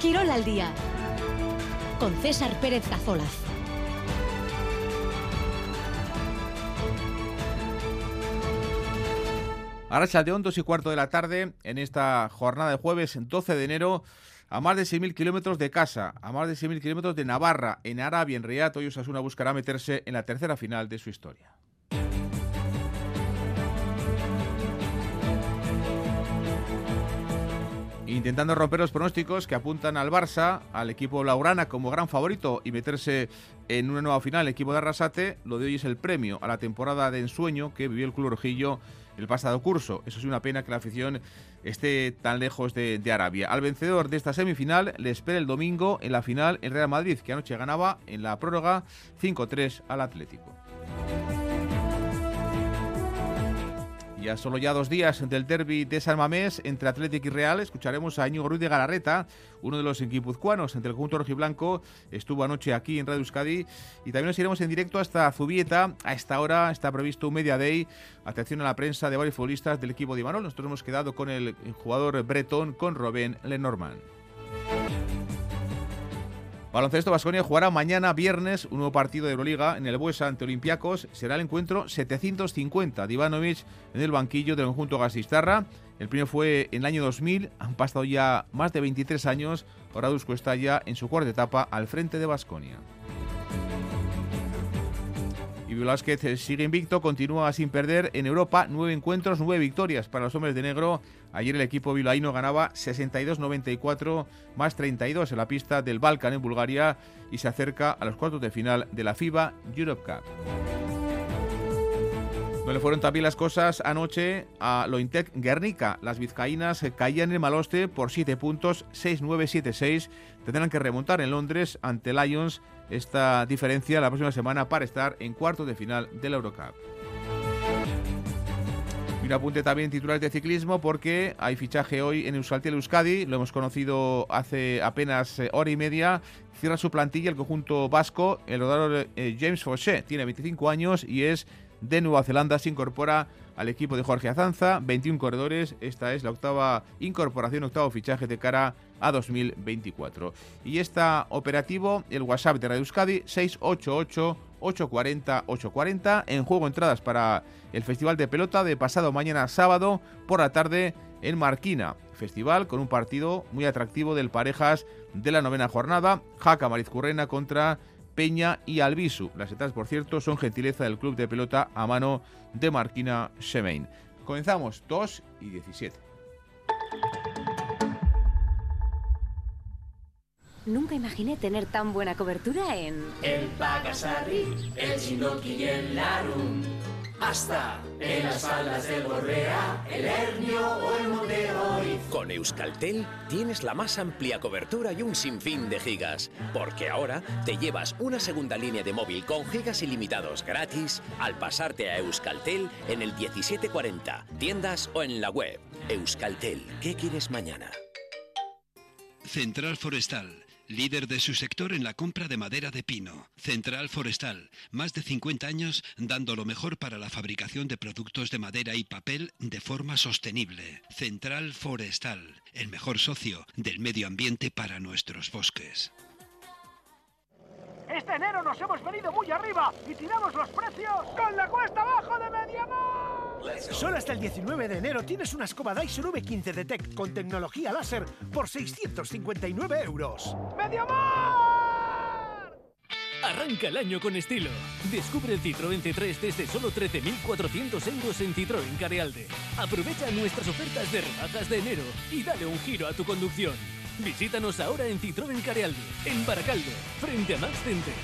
Quirol al día con César Pérez Cazolaz. Ahora de 2 y cuarto de la tarde, en esta jornada de jueves 12 de enero, a más de 6.000 kilómetros de casa, a más de 6.000 kilómetros de Navarra, en Arabia, en Riyadh, hoy Osasuna buscará meterse en la tercera final de su historia. Intentando romper los pronósticos que apuntan al Barça, al equipo Laurana como gran favorito y meterse en una nueva final, el equipo de Arrasate, lo de hoy es el premio a la temporada de ensueño que vivió el Club Rojillo el pasado curso. Eso es una pena que la afición esté tan lejos de, de, Arabia. Al vencedor de esta semifinal le espera el domingo en la final el Real Madrid, que anoche ganaba en la prórroga 5-3 al Atlético. Ya solo ya dos días del derby de San Mamés entre Atlético y Real, escucharemos a Íñigo Ruiz de Galarreta, uno de los guipuzcoanos entre el conjunto rojiblanco. Estuvo anoche aquí en Radio Euskadi y también nos iremos en directo hasta Zubieta. A esta hora está previsto un media day. Atención a la prensa de varios futbolistas del equipo de Imanol. Nosotros hemos quedado con el jugador bretón, con Robén Lenormand. Baloncesto Basconia jugará mañana viernes un nuevo partido de Euroliga en el Buesa ante Olympiacos. Será el encuentro 750 de Ivanovic en el banquillo del conjunto gasistarra. El primero fue en el año 2000, han pasado ya más de 23 años. Ahora Dusko está ya en su cuarta etapa al frente de Basconia. Velázquez sigue invicto, continúa sin perder en Europa. Nueve encuentros, nueve victorias para los hombres de negro. Ayer el equipo bilbaíno ganaba 62-94 más 32 en la pista del Balkan en Bulgaria y se acerca a los cuartos de final de la FIBA Europe Cup. No le fueron también las cosas anoche a Lointec Guernica. Las vizcaínas caían en Maloste por 7 puntos, 6-9-7-6. Tendrán que remontar en Londres ante Lions esta diferencia la próxima semana para estar en cuartos de final de la Eurocup. Un apunte también titulares de ciclismo porque hay fichaje hoy en Euskaltel Euskadi, lo hemos conocido hace apenas eh, hora y media. Cierra su plantilla el conjunto vasco, el rodador eh, James Fauché, tiene 25 años y es de Nueva Zelanda, se incorpora al equipo de Jorge Azanza, 21 corredores, esta es la octava incorporación, octavo fichaje de cara a 2024. Y está operativo el WhatsApp de Radio Euskadi 688 840 840 en juego entradas para el Festival de Pelota de pasado mañana sábado por la tarde en Marquina. Festival con un partido muy atractivo del parejas de la novena jornada, Jaca Marizcurrena contra Peña y Albisu. Las etapas, por cierto, son gentileza del club de pelota a mano de Marquina Semain. Comenzamos 2 y 17. Nunca imaginé tener tan buena cobertura en... El Pagasarri, el Chinoki y el Larum hasta en las faldas del Borrea, el Hernio o el Monte Con Euskaltel tienes la más amplia cobertura y un sinfín de gigas, porque ahora te llevas una segunda línea de móvil con gigas ilimitados gratis al pasarte a Euskaltel en el 1740, tiendas o en la web. Euskaltel, ¿qué quieres mañana? Central Forestal líder de su sector en la compra de madera de pino. Central Forestal, más de 50 años dando lo mejor para la fabricación de productos de madera y papel de forma sostenible. Central Forestal, el mejor socio del medio ambiente para nuestros bosques. Este enero nos hemos venido muy arriba y tiramos los precios con la cuesta abajo de Mediamar. Solo hasta el 19 de enero tienes una escoba Dyson V15 Detect con tecnología láser por 659 euros. ¡Mediamar! Arranca el año con estilo. Descubre el Citroën C3 desde solo 13.400 euros en Citroën Carealde. Aprovecha nuestras ofertas de rebajas de enero y dale un giro a tu conducción. Visítanos ahora en Citroën Carealde, en Baracaldo, frente a Max Center.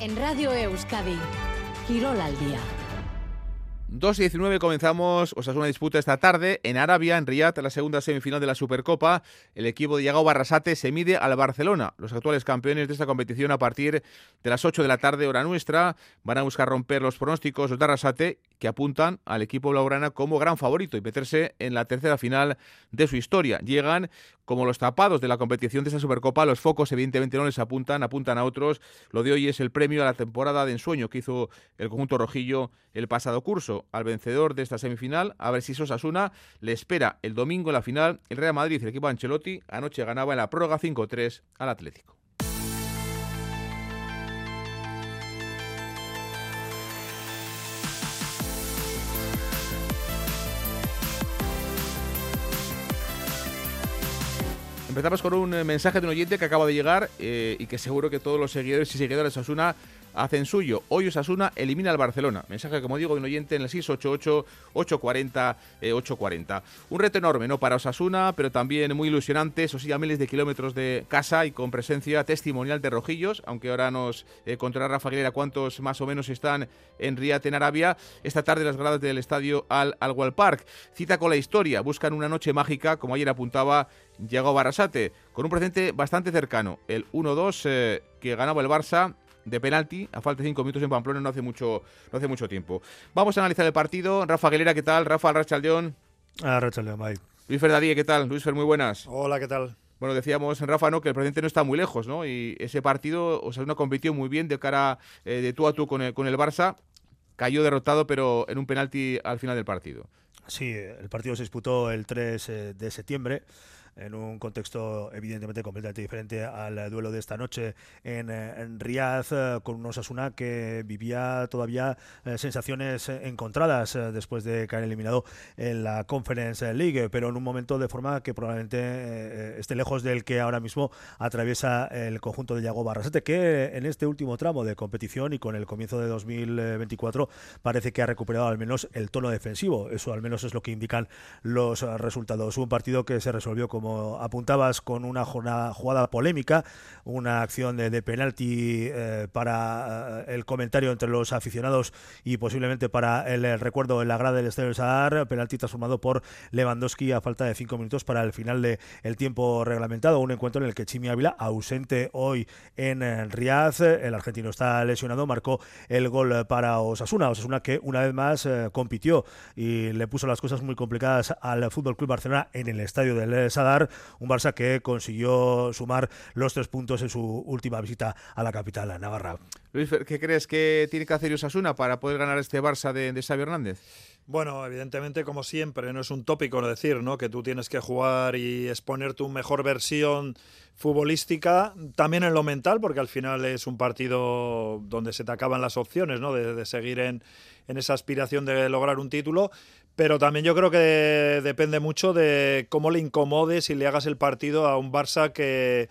En Radio Euskadi, Quirol al día. 2 y 19 comenzamos, o una disputa esta tarde en Arabia, en Riyadh, la segunda semifinal de la Supercopa. El equipo de Yago Barrasate se mide al Barcelona, los actuales campeones de esta competición a partir de las 8 de la tarde, hora nuestra. Van a buscar romper los pronósticos de Arrasate, que apuntan al equipo blaugrana como gran favorito y meterse en la tercera final de su historia. Llegan como los tapados de la competición de esa Supercopa, los focos evidentemente no les apuntan, apuntan a otros. Lo de hoy es el premio a la temporada de ensueño que hizo el conjunto rojillo el pasado curso. Al vencedor de esta semifinal, a ver si Sosasuna le espera el domingo en la final el Real Madrid, el equipo Ancelotti, anoche ganaba en la prórroga 5-3 al Atlético. Empezamos con un eh, mensaje de un oyente que acaba de llegar eh, y que seguro que todos los seguidores y seguidores de Osasuna hacen suyo. Hoy Osasuna elimina al Barcelona. Mensaje, como digo, de un oyente en el 688-840-840. Eh, un reto enorme, ¿no? Para Osasuna, pero también muy ilusionante. Eso sí, a miles de kilómetros de casa y con presencia testimonial de rojillos, aunque ahora nos contará Rafa cuántos más o menos están en Riyadh, en Arabia. Esta tarde las gradas del estadio Al, Al Park. Cita con la historia. Buscan una noche mágica, como ayer apuntaba llegó Barrasate con un presente bastante cercano, el 1-2 eh, que ganaba el Barça de penalti a falta de 5 minutos en Pamplona no hace mucho no hace mucho tiempo. Vamos a analizar el partido. Rafa Aguilera, ¿qué tal? Rafa Rachaldeón. Ah, Rachaldeón, bye. Luis Ferdadí, ¿qué tal? Luis Fer, muy buenas. Hola, ¿qué tal? Bueno, decíamos en Rafa, ¿no? Que el presente no está muy lejos, ¿no? Y ese partido, o sea, una competición muy bien de cara eh, de tú a tú con el, con el Barça. Cayó derrotado, pero en un penalti al final del partido. Sí, el partido se disputó el 3 eh, de septiembre en un contexto evidentemente completamente diferente al duelo de esta noche en, eh, en eh, con un Osasuna que vivía todavía eh, sensaciones encontradas después de caer eliminado en la Conference League, pero en un momento de forma que probablemente esté lejos del que ahora mismo atraviesa el conjunto de Yago Barrasete, que en este último tramo de competición y con el comienzo de 2024 parece que ha recuperado al menos el tono defensivo. Eso al menos es lo que indican los resultados. Un partido que se resolvió como como apuntabas, con una jugada polémica, una acción de, penalti eh, para eh, el comentario entre los aficionados y posiblemente para el, recuerdo en la grada del Estadio del Sadar, penalti transformado por Lewandowski a falta de cinco minutos para el final del tiempo reglamentado, un encuentro en el que Chimi Ávila, ausente hoy en Riaz, el argentino está lesionado, marcó el gol para Osasuna, Osasuna que una vez más eh, compitió y le puso las cosas muy complicadas al Fútbol Club Barcelona en el estadio del Sadar un Barça que consiguió sumar los tres puntos en su última visita a la capital, a Navarra. Luis, ¿qué crees que tiene que hacer Osasuna para poder ganar este Barça de, de Xavi Hernández? Bueno, evidentemente, como siempre, no es un tópico decir ¿no? que tú tienes que jugar y exponer tu mejor versión futbolística, también en lo mental, porque al final es un partido donde se te acaban las opciones ¿no? de, seguir en, en, esa aspiración de lograr un título, pero también yo creo que depende mucho de cómo le incomodes y le hagas el partido a un Barça que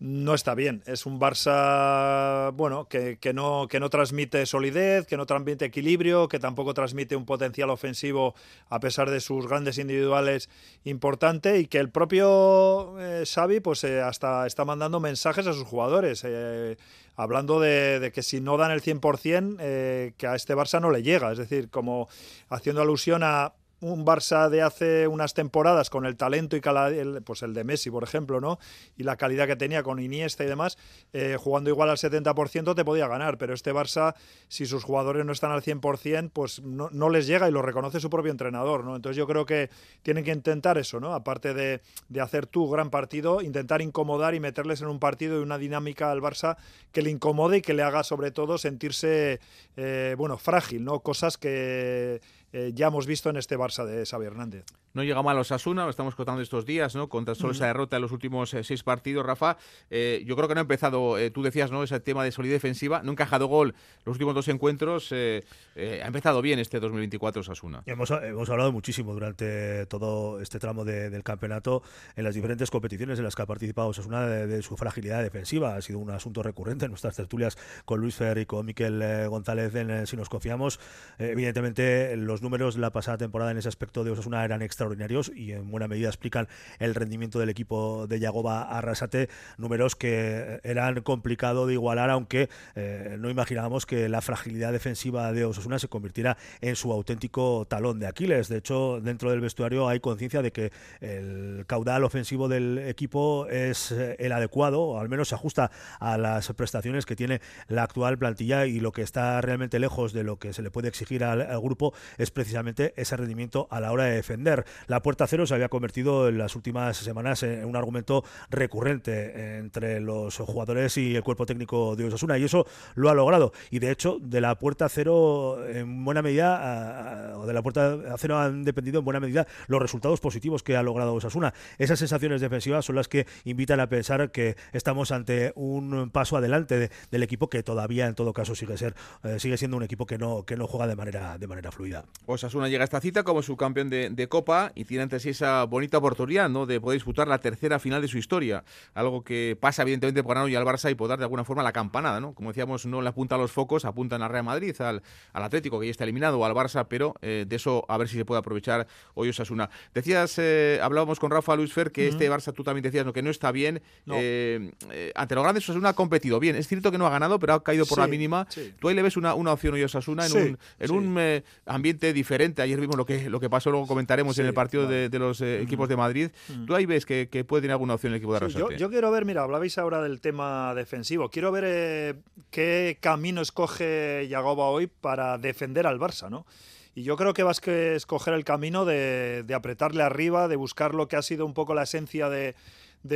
no está bien. Es un Barça, bueno, que, no, que no transmite solidez, que no transmite equilibrio, que tampoco transmite un potencial ofensivo a pesar de sus grandes individuales importante y que el propio eh, Xavi pues eh, hasta está mandando mensajes a sus jugadores. Eh, hablando de, que si no dan el 100%, eh, que a este Barça no le llega. Es decir, como haciendo alusión a un Barça de hace unas temporadas con el talento y el, pues el de Messi, por ejemplo, ¿no? Y la calidad que tenía con Iniesta y demás, eh, jugando igual al 70% te podía ganar, pero este Barça, si sus jugadores no están al 100%, pues no, no, les llega y lo reconoce su propio entrenador, ¿no? Entonces yo creo que tienen que intentar eso, ¿no? Aparte de, de hacer tu gran partido, intentar incomodar y meterles en un partido y una dinámica al Barça que le incomode y que le haga sobre todo sentirse, eh, bueno, frágil, ¿no? Cosas que eh, ya hemos visto en este Barça de Xavi Hernández. No llega mal a Osasuna, lo estamos contando estos días, ¿no? Contra solo esa derrota en los últimos eh, seis partidos, Rafa. Eh, yo creo que no ha empezado, tú decías, ¿no? Ese tema de solidez defensiva, no ha encajado gol los últimos dos encuentros. ha empezado bien este 2024 Osasuna. Hemos, hemos hablado muchísimo durante todo este tramo del campeonato en las diferentes competiciones en las que ha participado Osasuna de, su fragilidad defensiva. Ha sido un asunto recurrente en nuestras tertulias con Luis Fer y con Miquel González en Si nos confiamos. evidentemente, los números la pasada temporada en ese aspecto de Osasuna eran extra extraordinarios y en buena medida explican el rendimiento del equipo de Yagoba Arrasate, números que eran complicado de igualar, aunque eh, no imaginábamos que la fragilidad defensiva de Osasuna se convirtiera en su auténtico talón de Aquiles. De hecho, dentro del vestuario hay conciencia de que el caudal ofensivo del equipo es eh, el adecuado, o al menos se ajusta a las prestaciones que tiene la actual plantilla y lo que está realmente lejos de lo que se le puede exigir al, grupo es precisamente ese rendimiento a la hora de defender. La puerta cero se había convertido en las últimas semanas en un argumento recurrente entre los jugadores y el cuerpo técnico de Osasuna y eso lo ha logrado. Y de hecho, de la puerta cero en buena medida, o de la puerta cero han dependido en buena medida los resultados positivos que ha logrado Osasuna. Esas sensaciones defensivas son las que invitan a pensar que estamos ante un paso adelante del equipo que todavía en todo caso sigue ser eh, sigue siendo un equipo que no que no juega de manera de manera fluida. Osasuna llega a esta cita como subcampeón de, de Copa y tiene ante sí esa bonita oportunidad ¿no? de poder disputar la tercera final de su historia, algo que pasa evidentemente por Ano y al Barça y poder dar de alguna forma la campanada, ¿no? Como decíamos, no le apunta a los focos, apuntan al Real Madrid, al, al Atlético que ya está eliminado o al Barça, pero eh, de eso a ver si se puede aprovechar hoy Osasuna. Decías eh, hablábamos con Rafa Luis Fer que este Barça, tú también decías, que no está bien. Eh, eh, ante los grandes, Osasuna ha competido bien. Es cierto que no ha ganado, pero ha caído por la mínima. Tú ahí le ves una, una opción hoy a Osasuna en un, en un ambiente diferente. Ayer vimos lo que, lo que pasó, luego comentaremos en el partido de, los equipos de Madrid. Tú ahí ves que, puede tener alguna opción el equipo de Arrasate. Yo, quiero ver, mira, hablabais ahora del tema defensivo. Quiero ver qué camino escoge Yagoba hoy para defender al Barça, ¿no? Y yo creo que vas a escoger el camino de, apretarle arriba, de buscar lo que ha sido un poco la esencia de,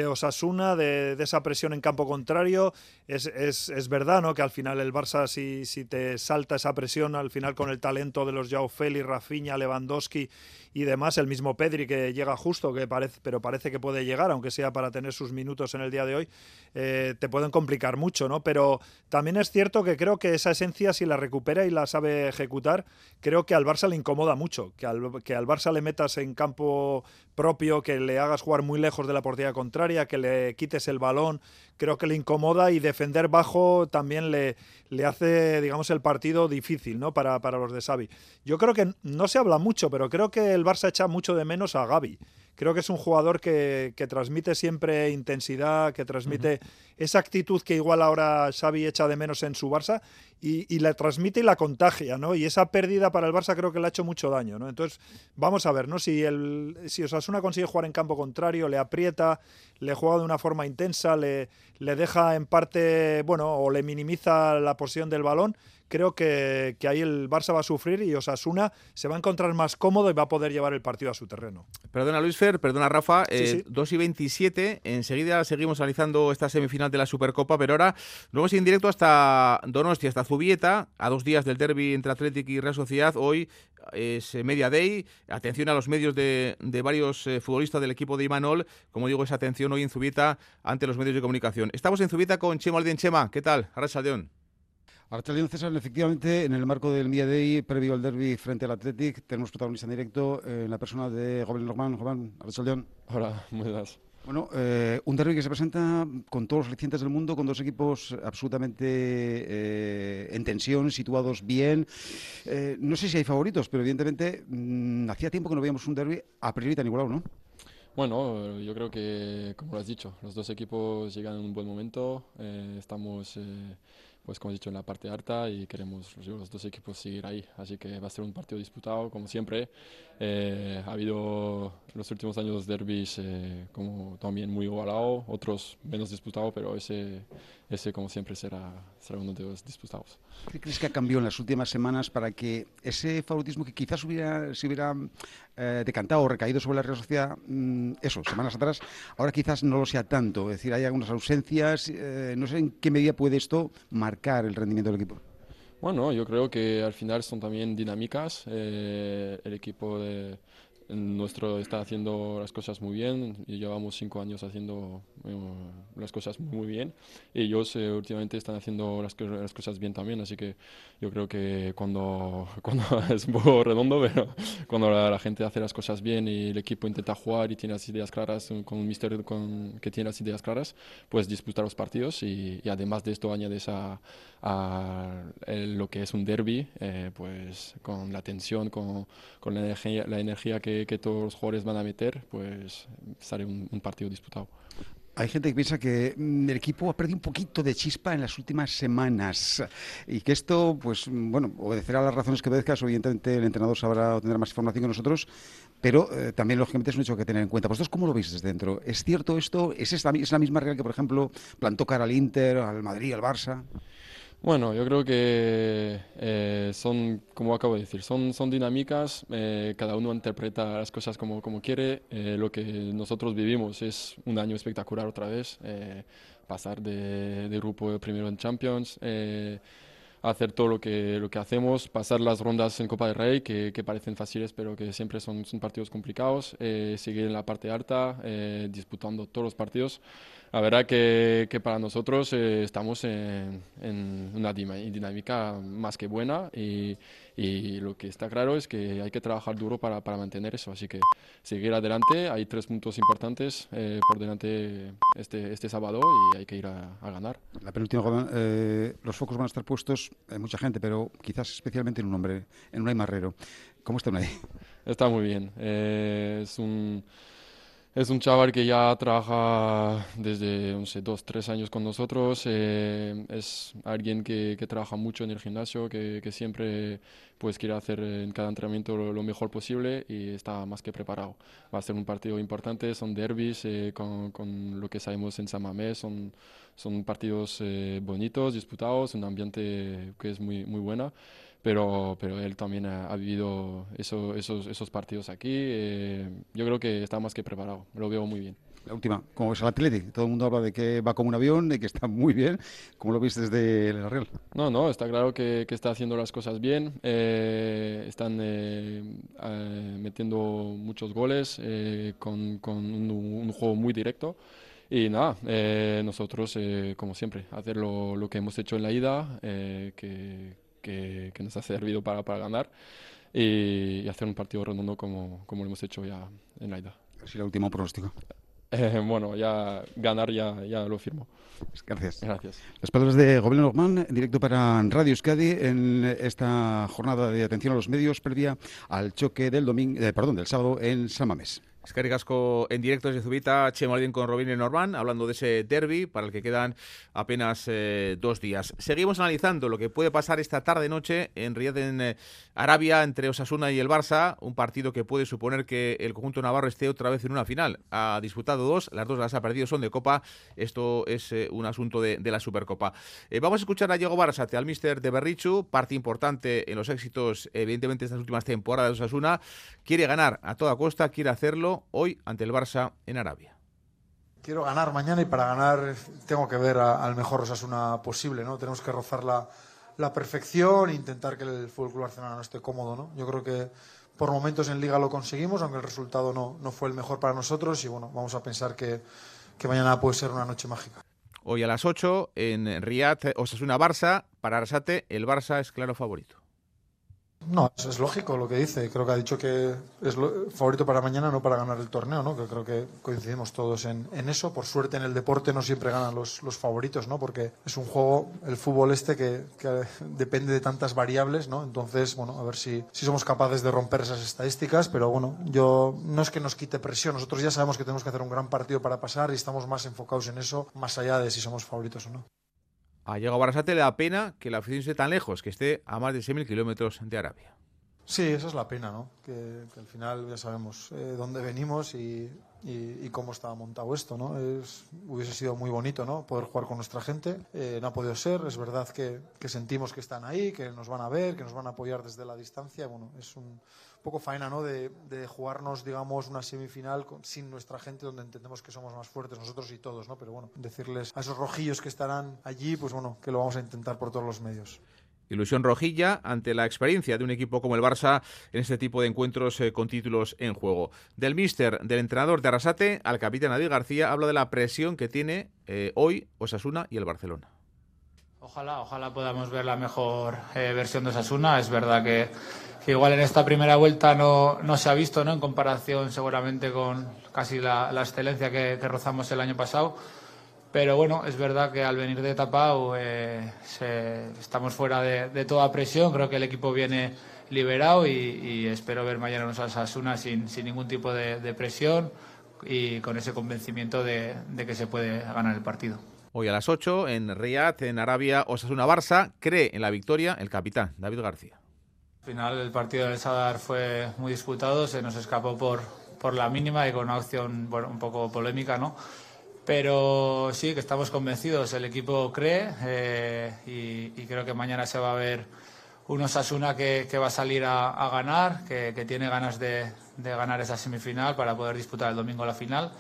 Osasuna, de, esa presión en campo contrario. Es, es, verdad ¿no? que al final el Barça, si, si, te salta esa presión, al final con el talento de los Joao Félix, Rafinha, Lewandowski y demás, el mismo Pedri que llega justo, que parece, pero parece que puede llegar, aunque sea para tener sus minutos en el día de hoy, eh, te pueden complicar mucho, ¿no? Pero también es cierto que creo que esa esencia, si la recupera y la sabe ejecutar, creo que al Barça le incomoda mucho, que al, que al Barça le metas en campo propio, que le hagas jugar muy lejos de la portería contraria, que le quites el balón, creo que le incomoda y defender bajo también le, le hace, digamos, el partido difícil, ¿no? Para, para los de Xavi. Yo creo que no se habla mucho, pero creo que el Barça echa mucho de menos a Gaby. Creo que es un jugador que, transmite siempre intensidad, que transmite esa actitud que igual ahora Xavi echa de menos en su Barça y, la transmite y la contagia, ¿no? Y esa pérdida para el Barça creo que le ha hecho mucho daño, ¿no? Entonces, vamos a ver, ¿no? Si, el, si Osasuna consigue jugar en campo contrario, le aprieta, le juega de una forma intensa, le, le deja en parte, bueno, o le minimiza la posición del balón, creo que, ahí el Barça va a sufrir y Osasuna se va a encontrar más cómodo y va a poder llevar el partido a su terreno. Perdona Luis Fer, perdona Rafa, 2 eh, y 27, enseguida seguimos analizando esta semifinal de la Supercopa, pero ahora luego en directo hasta Donostia, hasta Zubieta, a dos días del derby entre Atlético y Real Sociedad, hoy es Media Day, atención a los medios de, varios eh, futbolistas del equipo de Imanol, como digo, esa atención hoy en Zubieta ante los medios de comunicación. Estamos en Zubieta con Chemo Aldien Chema, ¿qué tal? Arrasaldeón. Artelión César, efectivamente, en el marco del Media Day, previo al derby frente al Athletic, tenemos protagonista en directo eh, en la persona de Gobel Norman. Gobel, Arrachaldeón. Hola, muy buenas. Bueno, eh, un derby que se presenta con todos los alicientes del mundo, con dos equipos absolutamente eh, en tensión, situados bien. no sé si hay favoritos, pero evidentemente mm, hacía tiempo que no veíamos un derby a priori tan igualado, ¿no? Bueno, yo creo que, como lo has dicho, los dos equipos llegan en un buen momento. estamos pues como he dicho, en la parte alta y queremos los dos equipos seguir ahí. Así que va a ser un partido disputado, como siempre. Eh, ha habido en los últimos años derbis eh, como también muy igualado, otros menos disputados, pero ese, ese como siempre será, será uno de los disputados. ¿Qué crees que ha cambiado en las últimas semanas para que ese favoritismo que quizás hubiera, se hubiera eh, decantado o recaído sobre la Real Sociedad, mm, eso, semanas atrás, ahora quizás no lo sea tanto? Es decir, hay algunas ausencias, no sé en qué medida puede esto marcar el rendimiento del equipo. Bueno, yo creo que al final son también dinámicas. Eh, el equipo de, nuestro está haciendo las cosas muy bien y llevamos cinco años haciendo eh, las cosas muy bien. Ellos eh, últimamente están haciendo las, cosas bien también así que yo creo que cuando, cuando es un poco redondo pero cuando la, gente hace las cosas bien y el equipo intenta jugar y tiene las ideas claras con un mister con, que tiene las ideas claras pues disputar los partidos y, además de esto añades a, lo que es un derby eh, pues con la tensión con, con la energía que que, todos los jugadores van a meter, pues sale un, partido disputado. Hay gente que piensa que mm, el equipo ha perdido un poquito de chispa en las últimas semanas y que esto, pues bueno, obedecerá a las razones que obedezcas. Evidentemente el entrenador sabrá o tendrá más información que nosotros, pero eh, también lógicamente es un hecho que tener en cuenta. ¿Vosotros cómo lo veis desde dentro? ¿Es cierto esto? ¿Es, esta, es la misma regla que, por ejemplo, plantó cara al Inter, al Madrid, al Barça? Bueno, yo creo que eh, son, como acabo de decir, son, son dinámicas, eh, cada uno interpreta las cosas como, como quiere. Eh, lo que nosotros vivimos es un año espectacular otra vez, eh, pasar de, de grupo primero en Champions, eh, hacer todo lo que, lo que hacemos, pasar las rondas en Copa del Rey, que, que parecen fáciles, pero que siempre son, son partidos complicados, eh, seguir en la parte alta, disputando todos los partidos. La verdad que, que para nosotros eh, estamos en, en una dinámica más que buena y, y lo que está claro es que hay que trabajar duro para, para mantener eso. Así que seguir adelante, hay tres puntos importantes eh, por delante este, este sábado y hay que ir a, a ganar. La penúltima eh, los focos van a estar puestos en mucha gente, pero quizás especialmente en un hombre, en Unai Marrero. ¿Cómo está Unai? Está muy bien. Eh, es un, es un chaval que ya trabaja desde, no sé, dos, tres años con nosotros. eh, es alguien que, que trabaja mucho en el gimnasio, que, que siempre pues, quiere hacer en cada entrenamiento lo, lo mejor posible y está más que preparado. Va a ser un partido importante, son derbis eh, con, con lo que sabemos en San Mamés, son, son partidos eh, bonitos, disputados, un ambiente que es muy, muy bueno pero, pero él también ha, ha vivido eso- esos, esos partidos aquí. eh, yo creo que está más que preparado, lo veo muy bien. La última, ¿cómo ves al Athletic? Todo el mundo habla de que va como un avión, de que está muy bien. ¿Cómo lo viste desde la Real? No, no, está claro que, que está haciendo las cosas bien. eh, están eh, eh, metiendo muchos goles eh, con, con un, un juego muy directo. Y nada, eh, nosotros, eh, como siempre, hacer lo, lo que hemos hecho en la ida, eh, que, que, que nos ha servido para, para ganar, y, y hacer un partido redondo como, como lo hemos hecho ya en la ida. Así la última pronóstico. Eh, bueno, ya ganar ya, ya lo firmo. Gracias. Gracias. Las palabras de Gobierno Norman, en directo para Radio Euskadi en esta jornada de atención a los medios previa al choque del domingo, eh, perdón, del sábado en San Gasco en directo desde Zubita, Aldin con Robin y Norman, hablando de ese derby para el que quedan apenas eh, dos días. Seguimos analizando lo que puede pasar esta tarde-noche en Riyadh, en eh, Arabia, entre Osasuna y el Barça, un partido que puede suponer que el conjunto navarro esté otra vez en una final. Ha disputado dos, las dos las ha perdido, son de Copa. Esto es eh, un asunto de, la Supercopa. Vamos a escuchar a Diego Barasate, al míster de Berrichu, parte importante en los éxitos, evidentemente, de estas últimas temporadas de Osasuna. Quiere ganar a toda costa, quiere hacerlo hoy ante el Barça en Arabia. Quiero ganar mañana y para ganar tengo que ver a- al mejor Osasuna posible, ¿no? Tenemos que rozar la, la perfección e intentar que el Fútbol Club Barcelona no esté cómodo, ¿no? Yo creo que por momentos en Liga lo conseguimos, aunque el resultado no, no fue el mejor para nosotros y bueno, vamos a pensar que, que mañana puede ser una noche mágica. Hoy a las 8 en Riyadh, Osasuna-Barça. Para Arasate, el Barça es claro favorito. No, es lógico lo que dice. Creo que ha dicho que es lo- favorito para mañana, no para ganar el torneo, ¿no? Que creo que coincidimos todos en, eso. Por suerte en el deporte no siempre ganan los, los favoritos, ¿no? Porque es un juego, el fútbol este, que, que depende de tantas variables, ¿no? Entonces, bueno, a ver si, si somos capaces de romper esas estadísticas. Pero bueno, yo no es que nos quite presión. Nosotros ya sabemos que tenemos que hacer un gran partido para pasar y estamos más enfocados en eso, más allá de si somos favoritos o no. A Diego Barasate le da pena que la afición esté tan lejos, que esté a más de 6.000 kilómetros de Arabia. Sí, esa es la pena, ¿no? Que, al final ya sabemos eh, dónde venimos y, y- cómo estaba montado esto, ¿no? Es, hubiese sido muy bonito, ¿no? Poder jugar con nuestra gente. Eh, no ha podido ser. Es verdad que, que sentimos que están ahí, que nos van a ver, que nos van a apoyar desde la distancia. Bueno, es un poco faena, ¿no? De, de jugarnos, digamos, una semifinal con- sin nuestra gente, donde entendemos que somos más fuertes nosotros y todos, ¿no? Pero bueno, decirles a esos rojillos que estarán allí, pues bueno, que lo vamos a intentar por todos los medios. Ilusión rojilla ante la experiencia de un equipo como el Barça en este tipo de encuentros eh, con títulos en juego. Del míster, del entrenador de Arasate al capitán Adi García, habla de la presión que tiene eh, hoy Osasuna y el Barcelona. Ojalá, ojalá podamos ver la mejor eh, versión de Osasuna. Es verdad que, igual en esta primera vuelta no, se ha visto, ¿no? En comparación seguramente con casi la, excelencia que rozamos el año pasado. Pero bueno, es verdad que al venir de Tapao eh, se- estamos fuera de, de toda presión. Creo que el equipo viene liberado y, espero ver mañana a Osasuna sin, sin ningún tipo de, presión y con ese convencimiento de, que se puede ganar el partido. Hoy a las 8 en Riyadh, en Arabia, Osasuna Barça cree en la victoria el capitán David García. Al final el partido del Sadar fue muy disputado, se nos escapó por, por la mínima y con una opción bueno, un poco polémica, ¿no? Pero sí, que estamos convencidos, el equipo cree eh, y, creo que mañana se va a ver un Osasuna que, va a salir a, ganar, que, tiene ganas de, ganar esa semifinal para poder disputar el domingo la final.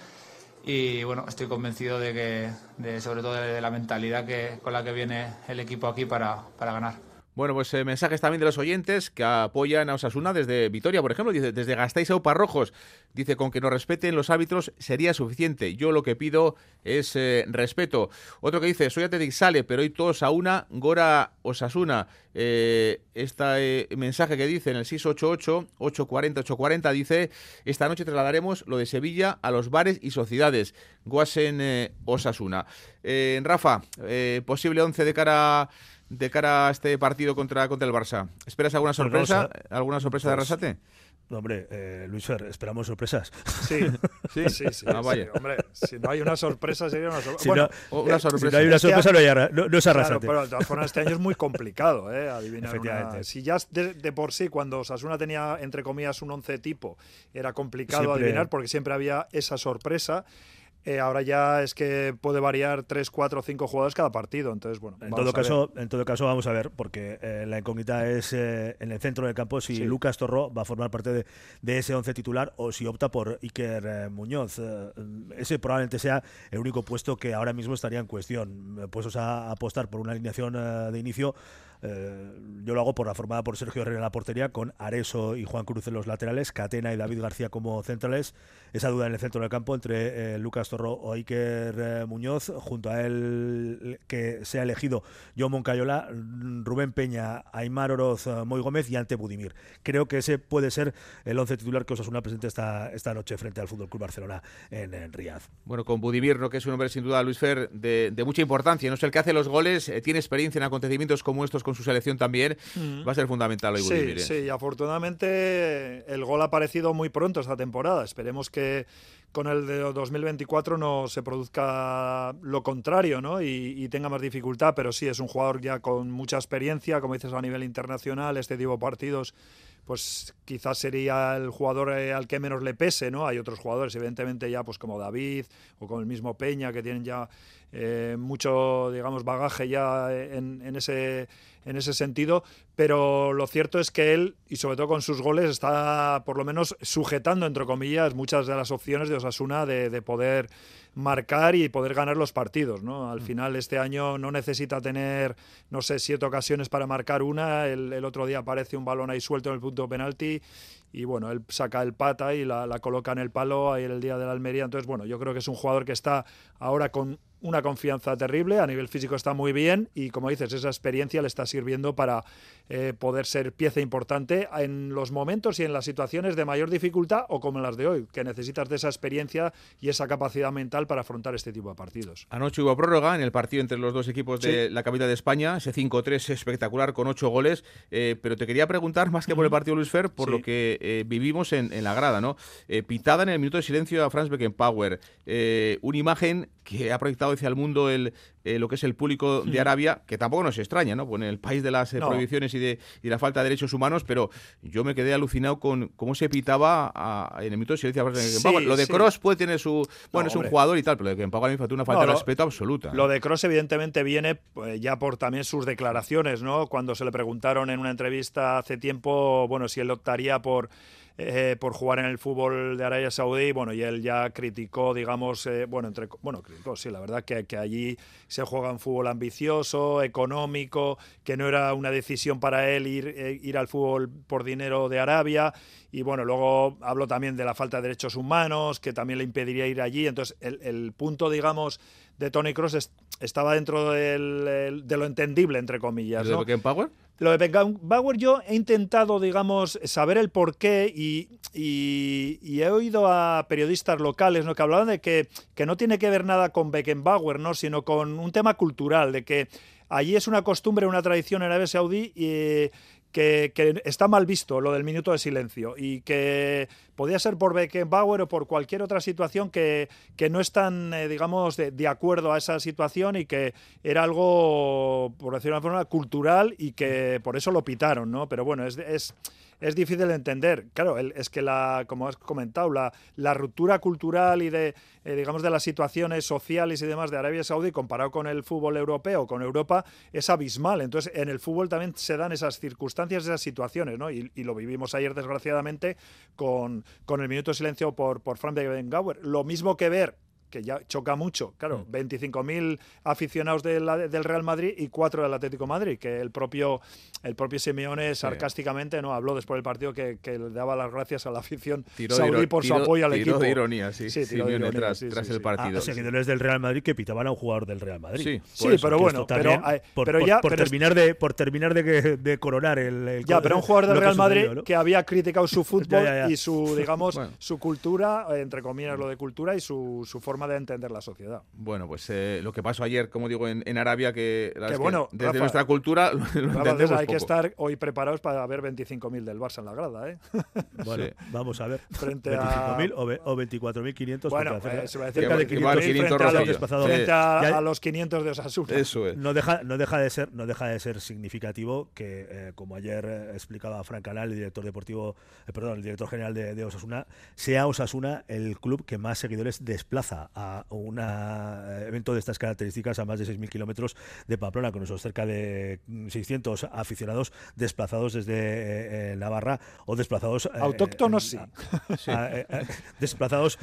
Y bueno, estoy convencido de que, sobre todo de, la mentalidad que, con la que viene el equipo aquí para ganar. Bueno, pues eh, mensajes también de los oyentes que apoyan a Osasuna desde Vitoria, por ejemplo, dice, desde Gastáis a Parrojos, dice, con que nos respeten los árbitros sería suficiente. Yo lo que pido es eh, respeto. Otro que dice, soy Atletic Sale, pero hoy todos a una, Gora Osasuna. Este mensaje que dice en el 688-840-840 dice, esta noche trasladaremos lo de Sevilla a los bares y sociedades. Guasen Osasuna. Rafa, posible 11 de cara de cara a este partido contra, contra el Barça? ¿Esperas alguna sorpresa? ¿Alguna sorpresa de pues, Arrasate? No, hombre, eh, Luis Fer, esperamos sorpresas. Sí, sí, sí. sí, ah, hombre, si no hay una sorpresa, sería una, sorpresa. Si, no, una sorpresa. si no hay una sorpresa, no, hay, no, es Arrasate. pero de todas formas, este año es muy complicado eh, adivinar una... Si ya de, de, por sí, cuando Sasuna tenía, entre comillas, un once tipo, era complicado adivinar porque siempre había esa sorpresa. Eh, ahora ya es que puede variar 3, 4, 5 jugadores cada partido. Entonces, bueno. En todo, caso, en todo caso, vamos a ver, porque eh, la incógnita es eh, en el centro del campo si Lucas Torró va a formar parte de, de ese once titular o si opta por Iker Muñoz. ese probablemente sea el único puesto que ahora mismo estaría en cuestión. Puestos a apostar por una alineación de inicio eh, yo lo hago por la formada por Sergio Herrera en la portería, con Areso y Juan Cruz en los laterales, Catena y David García como centrales. Esa duda en el centro del campo entre eh, Lucas Torro o Iker eh, Muñoz, junto a él que se ha elegido John Moncayola, Rubén Peña, Aymar Oroz, Moy Gómez y Ante Budimir. Creo que ese puede ser el once titular que Osasuna presente esta, esta noche frente al Fútbol Club Barcelona en, en. Bueno, con Budimir, ¿no? que es un hombre sin duda, Luis Fer, de, de mucha importancia. No es el que hace los goles, tiene experiencia en acontecimientos como estos con su selección también, mm. va a ser fundamental hoy Sí, ¿eh? sí, y afortunadamente el gol ha aparecido muy pronto esta temporada. Esperemos que con el de 2024 no se produzca lo contrario ¿no? y, tenga más dificultad, pero sí, es un jugador ya con mucha experiencia, como dices, a nivel internacional, este tipo de partidos pues quizás sería el jugador eh, al que menos le pese, ¿no? Hay otros jugadores, evidentemente ya pues como David o como el mismo Peña, que tienen ya eh, mucho, digamos, bagaje ya en, en, ese, en ese sentido, pero lo cierto es que él, y sobre todo con sus goles, está por lo menos sujetando, entre comillas, muchas de las opciones de Osasuna de poder marcar y poder ganar los partidos. ¿no? Al mm. final, este año no necesita tener, no sé, siete ocasiones para marcar una. El, otro día aparece un balón ahí suelto en el punto penalti y bueno, él saca el pata y la, la coloca en el palo ahí el día de la Almería. Entonces, bueno, yo creo que es un jugador que está ahora con una confianza terrible, a nivel físico está muy bien y como dices, esa experiencia le está sirviendo para eh, poder ser pieza importante en los momentos y en las situaciones de mayor dificultad o como en las de hoy, que necesitas de esa experiencia y esa capacidad mental para afrontar este tipo de partidos. Anoche hubo prórroga en el partido entre los dos equipos de la capital de España, ese 5-3 espectacular con ocho goles, eh, pero te quería preguntar más que por el partido Luis Fer, por lo que eh, vivimos en, la grada, ¿no? pitada en el minuto de silencio a Franz Beckenpower, una imagen que ha proyectado hacia el mundo el, eh, lo que es el público de Arabia, que tampoco nos extraña, ¿no? Pues en el país de las eh, prohibiciones y de y la falta de derechos humanos, pero yo me quedé alucinado con cómo se pitaba en el de silencio. lo de Cross puede tener su... Bueno, es un jugador y tal, pero de que en a mí me una falta de respeto absoluta. Lo de Cross evidentemente viene pues, ya por también sus declaraciones, ¿no? Cuando se le preguntaron en una entrevista hace tiempo, bueno, si él optaría por eh, por jugar en el fútbol de Arabia Saudí, bueno, y él ya criticó, digamos, eh, bueno, entre, bueno, criticó, sí, la verdad que, que, allí se juega un fútbol ambicioso, económico, que no era una decisión para él ir, eh, ir al fútbol por dinero de Arabia, y bueno, luego habló también de la falta de derechos humanos, que también le impediría ir allí, entonces el, el punto, digamos, de Tony Cross estaba dentro del, de lo entendible, entre comillas. ¿Lo de Power? Lo de Beckenbauer yo he intentado, digamos, saber el porqué y, y, he oído a periodistas locales ¿no? que hablaban de que, que no tiene que ver nada con Beckenbauer, ¿no? sino con un tema cultural, de que allí es una costumbre, una tradición en Arabia Saudí y que, que está mal visto lo del minuto de silencio y que podía ser por Beckenbauer o por cualquier otra situación que, que no están, eh, digamos, de, de, acuerdo a esa situación y que era algo, por decirlo de una forma, cultural y que por eso lo pitaron, ¿no? Pero bueno, es, es es difícil de entender. Claro, es que la, como has comentado, la, la ruptura cultural y de, eh, digamos, de las situaciones sociales y demás de Arabia Saudí comparado con el fútbol europeo, con Europa, es abismal. Entonces, en el fútbol también se dan esas circunstancias, esas situaciones, ¿no? Y, lo vivimos ayer, desgraciadamente, con, con el minuto de silencio por, por Frank Beckenbauer. Lo mismo que ver que ya choca mucho. Claro, 25.000 mm. aficionados del Real Madrid y cuatro del Atlético Madrid, que el propio, el propio Simeone sarcásticamente no habló después del partido que, le daba las gracias a la afición saudí por su apoyo al equipo. de ironía, sí. sí, Simeone tras, el partido. Ah, seguidores del Real Madrid que pitaban a un jugador del Real Madrid. Sí, pero bueno, pero, por, ya... Por, terminar, de, por terminar de, de coronar el, Ya, pero un jugador del Real Madrid que había criticado su fútbol y su, digamos, su cultura, entre comillas lo de cultura, y su, su forma de entender la sociedad. Bueno, pues eh, lo que pasó ayer, como digo, en, Arabia, que, bueno, desde nuestra cultura lo, entendemos Hay que estar hoy preparados para ver 25.000 del Barça en la grada, ¿eh? Bueno, vamos a ver. Frente a... 25.000 o, 24.500. Bueno, eh, se va a decir de 500, frente, a, los 500 de Osasuna. Eso es. No deja, no deja, de, ser, no deja de ser significativo que, eh, como ayer explicaba Frank Canal, el director deportivo, perdón, el director general de, de Osasuna, sea Osasuna el club que más seguidores desplaza a un eh, evento de estas características a más de 6.000 kilómetros de Pamplona, con esos cerca de 600 aficionados desplazados desde eh, eh, Navarra o desplazados... Autóctonos, sí. desplazados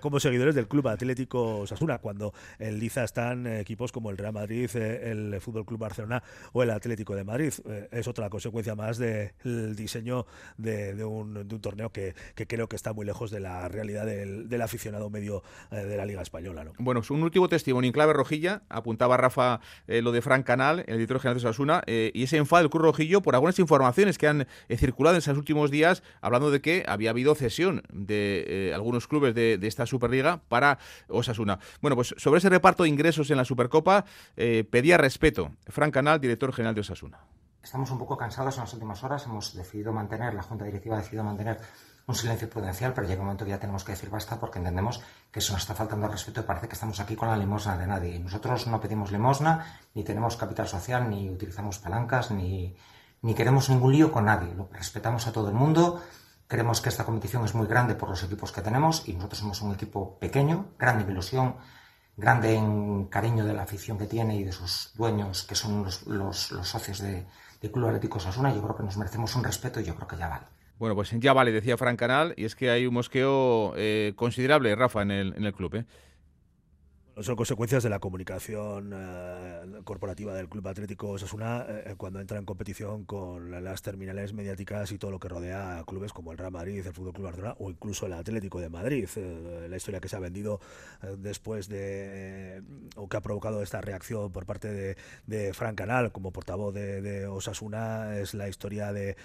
como seguidores del Club Atlético Sasuna, cuando en Liza están equipos como el Real Madrid, el Fútbol Club Barcelona o el Atlético de Madrid. es otra consecuencia más del diseño de, un, torneo que, creo que está muy lejos de la realidad del, del aficionado medio de la Liga Española. Bueno, un último testimonio en clave rojilla, apuntaba Rafa eh, lo de Frank Canal, el editor general de Sasuna, eh, y ese enfado del Cruz Rojillo por algunas informaciones que han eh, circulado en esos últimos días, hablando de que había habido cesión de algunos clubes de, esta Superliga para Osasuna. Bueno, pues sobre ese reparto de ingresos en la Supercopa, pedía respeto. Frank Canal, director general de Osasuna. Estamos un poco cansados en las últimas horas, hemos decidido mantener, la Junta Directiva ha decidido mantener un silencio prudencial, pero llega un momento que ya tenemos que decir basta porque entendemos que eso nos está faltando al respeto y parece que estamos aquí con la limosna de nadie. Nosotros no pedimos limosna, ni tenemos capital social, ni utilizamos palancas, ni, ni queremos ningún lío con nadie. Respetamos a todo el mundo, creemos que esta competición es muy grande por los equipos que tenemos y nosotros somos un equipo pequeño, grande en ilusión, grande en cariño de la afición que tiene y de sus dueños, que son los, los, los socios de, de Club Atlético Sasuna. Yo creo que nos merecemos un respeto y yo creo que ya vale. Bueno, pues ya vale, decía Frank Canal, y es que hay un mosqueo eh, considerable, Rafa, en el, en el club. ¿eh? Son consecuencias de la comunicación eh, corporativa del Club Atlético Osasuna eh, cuando entra en competición con las terminales mediáticas y todo lo que rodea a clubes como el Real Madrid, el Fútbol Club Barcelona o incluso el Atlético de Madrid. Eh, la historia que se ha vendido después de o que ha provocado esta reacción por parte de, de Frank Canal como portavoz de, Osasuna es la historia de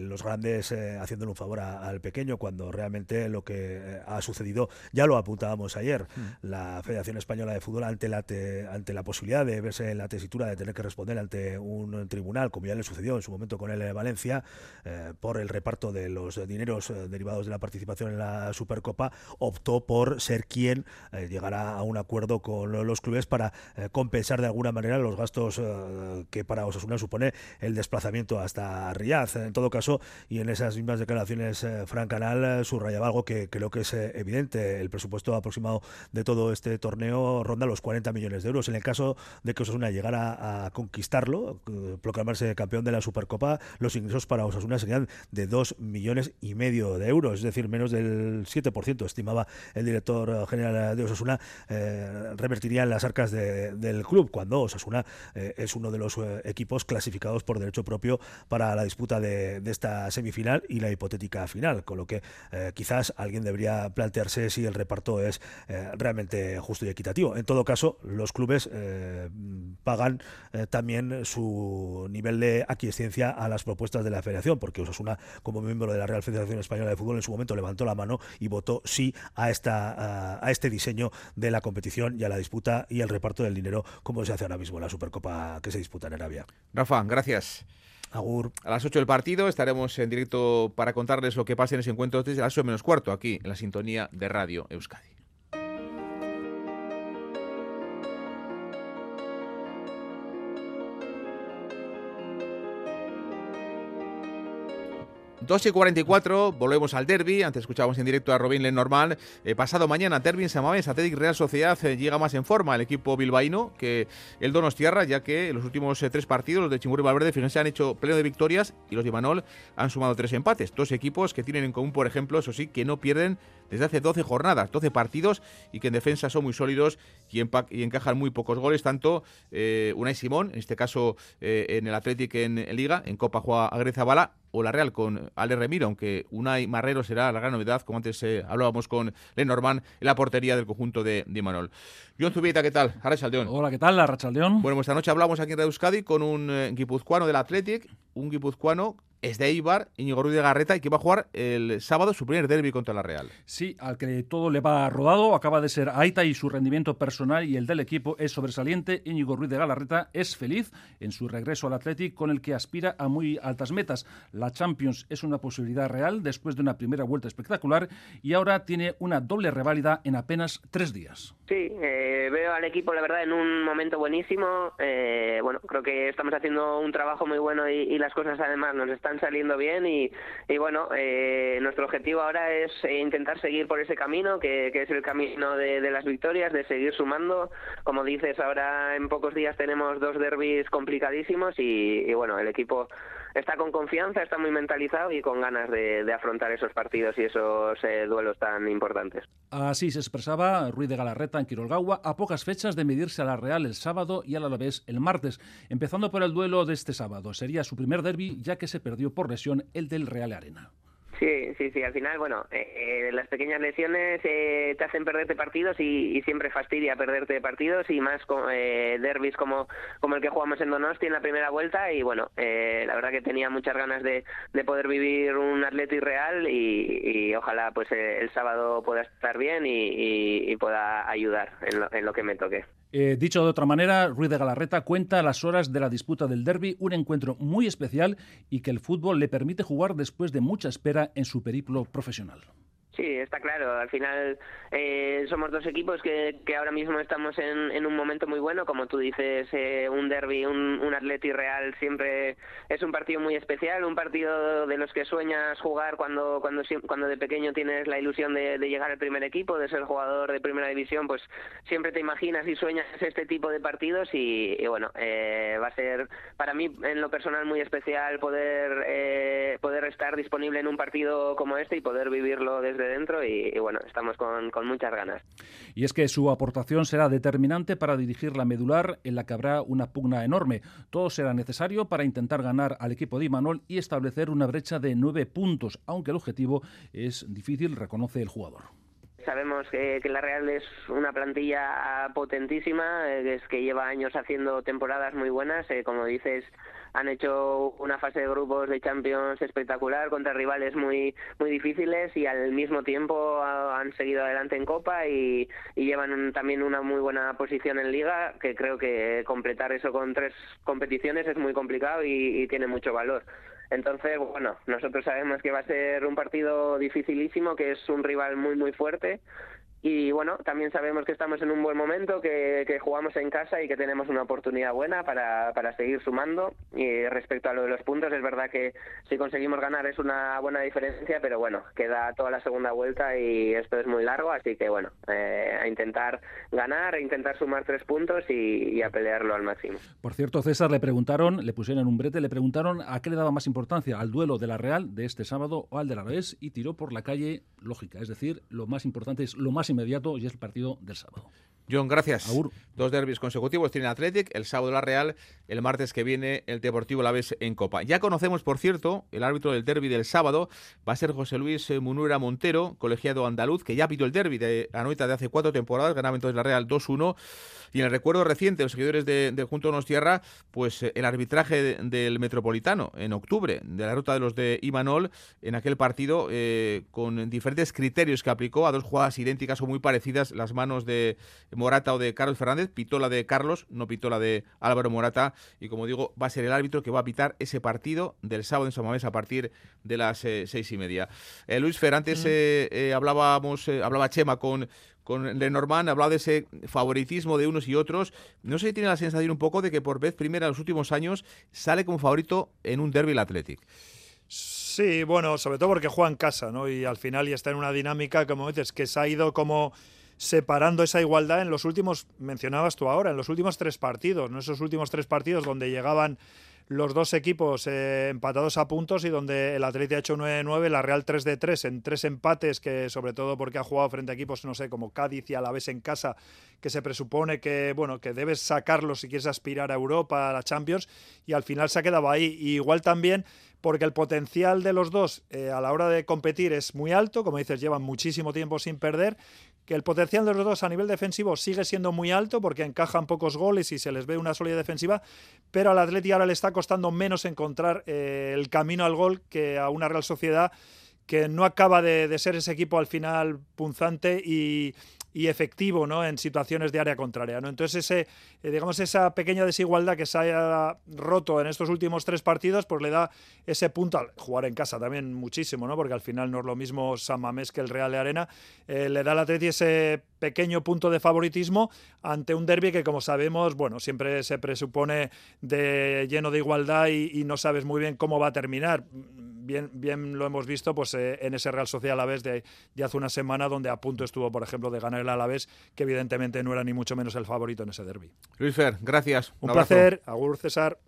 los grandes haciéndole un favor al pequeño cuando realmente lo que ha sucedido ya lo apuntábamos ayer. Mm. La Federación Española de Fútbol ante la, ante la posibilidad de verse en la tesitura de tener que responder ante un tribunal, como ya le sucedió en su momento con el Valencia, eh, por el reparto de los dineros eh, derivados de la participación en la Supercopa, optó por ser quien eh, llegara a un acuerdo con los clubes para compensar de alguna manera los gastos que para Osasuna supone el desplazamiento hasta Riyadh. En todo caso, y en esas mismas declaraciones, Frank Canal subrayaba algo que creo que es evidente. El presupuesto aproximado de todo este torneo ronda los 40 millones de euros. En el caso de que Osasuna llegara a conquistarlo, eh, proclamarse campeón de la Supercopa, los ingresos para Osasuna serían de 2 millones y medio de euros, es decir, menos del 7%, estimaba el director general de Osasuna, eh, revertiría en las arcas del club, cuando Osasuna eh, es uno de los equipos clasificados por derecho propio para la disputa de, esta semifinal y la hipotética final, con lo que quizás alguien debería plantearse si el reparto es realmente justo y equitativo. En todo caso, los clubes eh, pagan eh, también su nivel de aquiescencia a las propuestas de la Federación, porque Osasuna, como miembro de la Real Federación Española de Fútbol, en su momento levantó la mano y votó sí a, esta, a, este diseño de la competición y a la disputa y el reparto del dinero, como se hace ahora mismo en la Supercopa que se disputa en Arabia. Rafa, gracias. Agur. A las 8 del partido estaremos en directo para contarles lo que pasa en ese encuentro desde las 8 menos cuarto, aquí en la sintonía de Radio Euskadi. 2 y 44, volvemos al derby. Antes escuchábamos en directo a Robin Lenormand. Eh, pasado mañana, derby en Samamés, Atlético Real Sociedad eh, llega más en forma el equipo bilbaíno que el Donostierra, ya que en los últimos eh, tres partidos, los de Chimur y Valverde, fíjense, han hecho pleno de victorias y los de Imanol han sumado tres empates. Dos equipos que tienen en común, por ejemplo, eso sí, que no pierden desde hace 12 jornadas, 12 partidos y que en defensa son muy sólidos y, encajan muy pocos goles, tanto eh, Unai Simón, en este caso en el Atlético en, Liga, en Copa juega a Greza Bala, o la Real con Ale Remiro, aunque Unai Marrero será la gran novedad, como antes eh, hablábamos con Lenormand, en la portería del conjunto de, de Manol. John Zubieta, ¿qué tal? Arrachaldeón. Hola, ¿qué tal? Arrachaldeón. Bueno, esta noche hablamos aquí en Radio Euskadi con un eh, guipuzcoano del Athletic, un guipuzcoano es de Eibar, Íñigo Ruiz de Garreta, y que va a jugar el sábado su primer derby contra la Real. Sí, al que todo le va rodado, acaba de ser Aita y su rendimiento personal y el del equipo es sobresaliente. Íñigo Ruiz de Galarreta es feliz en su regreso al Athletic con el que aspira a muy altas metas. La Champions es una posibilidad real después de una primera vuelta espectacular y ahora tiene una doble reválida en apenas tres días. Sí, eh, veo al equipo, la verdad, en un momento buenísimo. Eh, bueno, creo que estamos haciendo un trabajo muy bueno y, y las cosas además nos están saliendo bien y, y bueno, eh, nuestro objetivo ahora es eh, intentar seguir por ese camino, que, que es el camino de, las victorias, de seguir sumando. Como dices, ahora en pocos días tenemos dos derbis complicadísimos y bueno, el equipo está con confianza, está muy mentalizado y con ganas de, afrontar esos partidos y esos eh, duelos tan importantes. Así se expresaba Ruiz de Galarreta en Quirolgagua a pocas fechas de medirse a la Real el sábado y a la vez el martes, empezando por el duelo de este sábado. Sería su primer derby ya que se perdió por lesión el del Real Arena. Sí, sí, sí. Al final, bueno, eh, las pequeñas lesiones eh, te hacen perderte partidos y, y, siempre fastidia perderte partidos y más con eh, derbis como, como el que jugamos en Donosti en la primera vuelta y bueno, eh, la verdad que tenía muchas ganas de, de poder vivir un Atleti real y, ojalá pues eh, el sábado pueda estar bien y, pueda ayudar en lo, en lo que me toque. Dicho de otra manera, Ruiz de Galarreta cuenta las horas de la disputa del derby, un encuentro muy especial y que el fútbol le permite jugar después de mucha espera en su periplo profesional. Sí, está claro. Al final eh, somos dos equipos que, que ahora mismo estamos en, en, un momento muy bueno. Como tú dices, eh, un derby, un, un Atleti Real siempre es un partido muy especial, un partido de los que sueñas jugar cuando cuando cuando de pequeño tienes la ilusión de, de llegar al primer equipo, de ser jugador de primera división, pues siempre te imaginas y sueñas este tipo de partidos y, bueno, eh, va a ser para mí en lo personal muy especial poder eh, poder estar disponible en un partido como este y poder vivirlo desde dentro y, bueno, estamos con, con, muchas ganas. Y es que su aportación será determinante para dirigir la medular en la que habrá una pugna enorme. Todo será necesario para intentar ganar al equipo de Imanol y establecer una brecha de nueve puntos, aunque el objetivo es difícil, reconoce el jugador. Sabemos que, la Real es una plantilla potentísima, eh, es que lleva años haciendo temporadas muy buenas, eh, como dices, han hecho una fase de grupos de Champions espectacular contra rivales muy muy difíciles y al mismo tiempo han seguido adelante en Copa y, llevan también una muy buena posición en Liga, que creo que completar eso con tres competiciones es muy complicado y tiene mucho valor. Entonces, bueno, nosotros sabemos que va a ser un partido dificilísimo, que es un rival muy, muy fuerte. Y bueno, también sabemos que estamos en un buen momento, que, que jugamos en casa y que tenemos una oportunidad buena para, para, seguir sumando. Y respecto a lo de los puntos, es verdad que si conseguimos ganar es una buena diferencia, pero bueno, queda toda la segunda vuelta y esto es muy largo, así que bueno, eh, a intentar ganar, a intentar sumar tres puntos y, y, a pelearlo al máximo. Por cierto, César le preguntaron, le pusieron un brete, le preguntaron a qué le daba más importancia, al duelo de la Real de este sábado o al de la Revés y tiró por la calle lógica, es decir, lo más importante es lo más inmediato y es el partido del sábado. John, gracias. Agur. Dos derbis consecutivos tiene Athletic, el sábado la Real, el martes que viene el Deportivo La Vez en Copa. Ya conocemos, por cierto, el árbitro del derby del sábado va a ser José Luis Munura Montero, colegiado andaluz, que ya pitó el derby de Anoeta de hace cuatro temporadas, ganaba entonces la Real 2-1. Y en el recuerdo reciente los seguidores de, de Junto Nos Tierra, pues el arbitraje de, del Metropolitano en octubre, de la ruta de los de Imanol, en aquel partido, eh, con diferentes criterios que aplicó a dos jugadas idénticas son muy parecidas las manos de Morata o de Carlos Fernández. Pitó la de Carlos, no pitó la de Álvaro Morata. Y como digo, va a ser el árbitro que va a pitar ese partido del sábado en San Mamés a partir de las eh, seis y media. Eh, Luis Fer, antes hablábamos, hablaba Chema con con Lenormand, hablaba de ese favoritismo de unos y otros. No sé si tiene la sensación un poco de que por vez primera en los últimos años sale como favorito en un derby el Athletic. Sí, bueno, sobre todo porque juega en casa, ¿no? Y al final ya está en una dinámica, como dices, que se ha ido como separando esa igualdad en los últimos, mencionabas tú ahora, en los últimos tres partidos, ¿no? Esos últimos tres partidos donde llegaban los dos equipos eh, empatados a puntos y donde el Atleti ha hecho 9-9, la Real 3-3 en tres empates que sobre todo porque ha jugado frente a equipos, no sé, como Cádiz y Alavés en casa, que se presupone que, bueno, que debes sacarlos si quieres aspirar a Europa, a la Champions, y al final se ha quedado ahí. Y igual también porque el potencial de los dos eh, a la hora de competir es muy alto, como dices, llevan muchísimo tiempo sin perder, que el potencial de los dos a nivel defensivo sigue siendo muy alto porque encajan pocos goles y se les ve una sólida defensiva, pero al Atleti ahora le está costando menos encontrar eh, el camino al gol que a una Real Sociedad que no acaba de ser ese equipo al final punzante y, y efectivo ¿no? en situaciones de área contraria. ¿no? Entonces, ese, eh, digamos, esa pequeña desigualdad que se haya roto en estos últimos tres partidos, pues le da ese punto al jugar en casa también muchísimo, ¿no? porque al final no es lo mismo San Mamés que el Real de Arena, eh, le da al Atleti ese pequeño punto de favoritismo ante un derby que, como sabemos, bueno, siempre se presupone de lleno de igualdad y, y no sabes muy bien cómo va a terminar bien, bien lo hemos visto pues, eh, en ese Real Social Alavés de, de hace una semana, donde a punto estuvo, por ejemplo, de ganar el Alavés, que evidentemente no era ni mucho menos el favorito en ese derby. Luis Fer, gracias. Un, placer. Agur, César.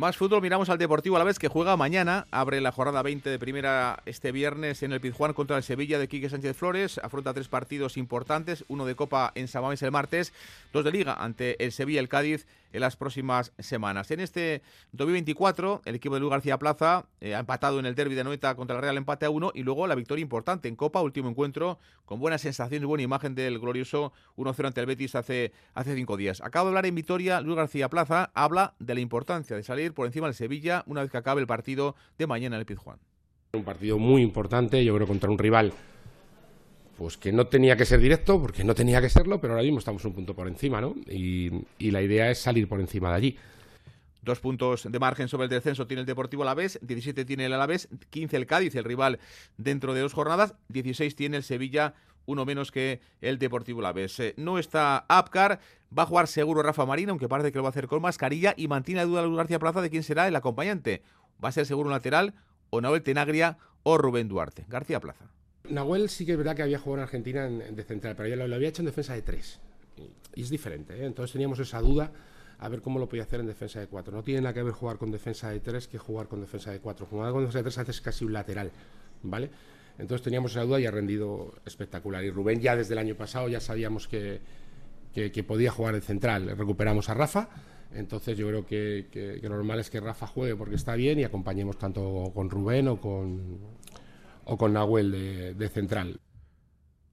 Más fútbol, miramos al Deportivo a la vez que juega mañana, abre la jornada 20 de primera este viernes en el Pizjuán contra el Sevilla de Quique Sánchez Flores, afronta tres partidos importantes, uno de Copa en Samamés el martes, dos de Liga ante el Sevilla y el Cádiz en las próximas semanas. En este 2024, el equipo de Luis García Plaza eh, ha empatado en el derby de Noeta contra el Real empate a uno y luego la victoria importante en Copa, último encuentro, con buena sensación y buena imagen del glorioso 1-0 ante el Betis hace, hace cinco días. Acabo de hablar en Vitoria, Luis García Plaza habla de la importancia de salir por encima del Sevilla una vez que acabe el partido de mañana en el Pizjuán. Un partido muy importante, yo creo, contra un rival pues que no tenía que ser directo, porque no tenía que serlo, pero ahora mismo estamos un punto por encima, ¿no? Y, la idea es salir por encima de allí. Dos puntos de margen sobre el descenso tiene el Deportivo Alavés, 17 tiene el Alavés, 15 el Cádiz, el rival dentro de dos jornadas, 16 tiene el Sevilla, uno menos que el Deportivo Alavés. Eh, no está Apcar, va a jugar seguro Rafa Marina, aunque parece que lo va a hacer con mascarilla, y mantiene la duda Luis García Plaza de quién será el acompañante. ¿Va a ser seguro un lateral o Nahuel Tenagria o Rubén Duarte? García Plaza. Nahuel sí que es verdad que había jugado en Argentina en, de central, pero ya lo, había hecho en defensa de tres. Y, es diferente, ¿eh? entonces teníamos esa duda a ver cómo lo podía hacer en defensa de cuatro. No tiene nada que ver jugar con defensa de tres que jugar con defensa de cuatro. Jugar con defensa de tres haces casi un lateral, ¿vale? Entonces teníamos esa duda y ha rendido espectacular. Y Rubén ya desde el año pasado ya sabíamos que, que, podía jugar en central. Recuperamos a Rafa. Entonces yo creo que, que, normal es que Rafa juegue porque está bien y acompañemos tanto con Rubén o con, o con Nahuel de, central.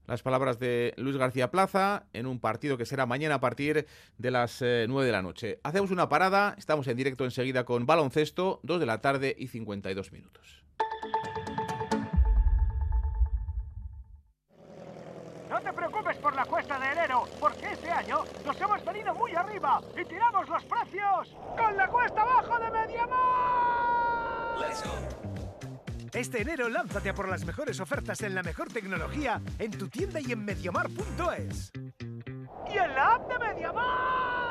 Las palabras de Luis García Plaza en un partido que será mañana a partir de las 9 eh, de la noche. Hacemos una parada, estamos en directo enseguida con baloncesto, 2 de la tarde y 52 minutos. Preocupes por la cuesta de enero, porque este año nos hemos venido muy arriba y tiramos los precios con la cuesta abajo de Mediamar. Let's go. Este enero lánzate a por las mejores ofertas en la mejor tecnología en tu tienda y en mediamar.es. ¡Y en la app de Mediamar!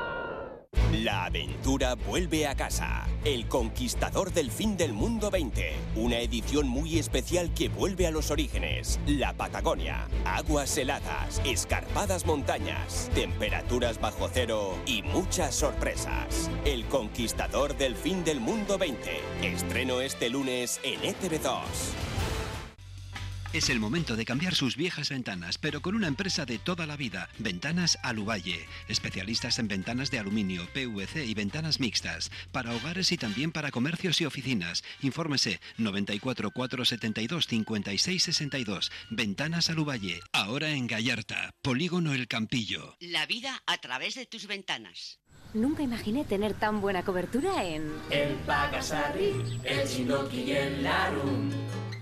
La aventura vuelve a casa. El Conquistador del Fin del Mundo 20. Una edición muy especial que vuelve a los orígenes. La Patagonia. Aguas heladas, escarpadas montañas, temperaturas bajo cero y muchas sorpresas. El Conquistador del Fin del Mundo 20. Estreno este lunes en ETV2. Es el momento de cambiar sus viejas ventanas, pero con una empresa de toda la vida, Ventanas Aluvalle, especialistas en ventanas de aluminio, PVC y ventanas mixtas, para hogares y también para comercios y oficinas. Infórmese 94 472 56 62. Ventanas Aluvalle, ahora en Gallarta, Polígono El Campillo. La vida a través de tus ventanas. Nunca imaginé tener tan buena cobertura en... El Pagasarri, el Chinoki y el Larum.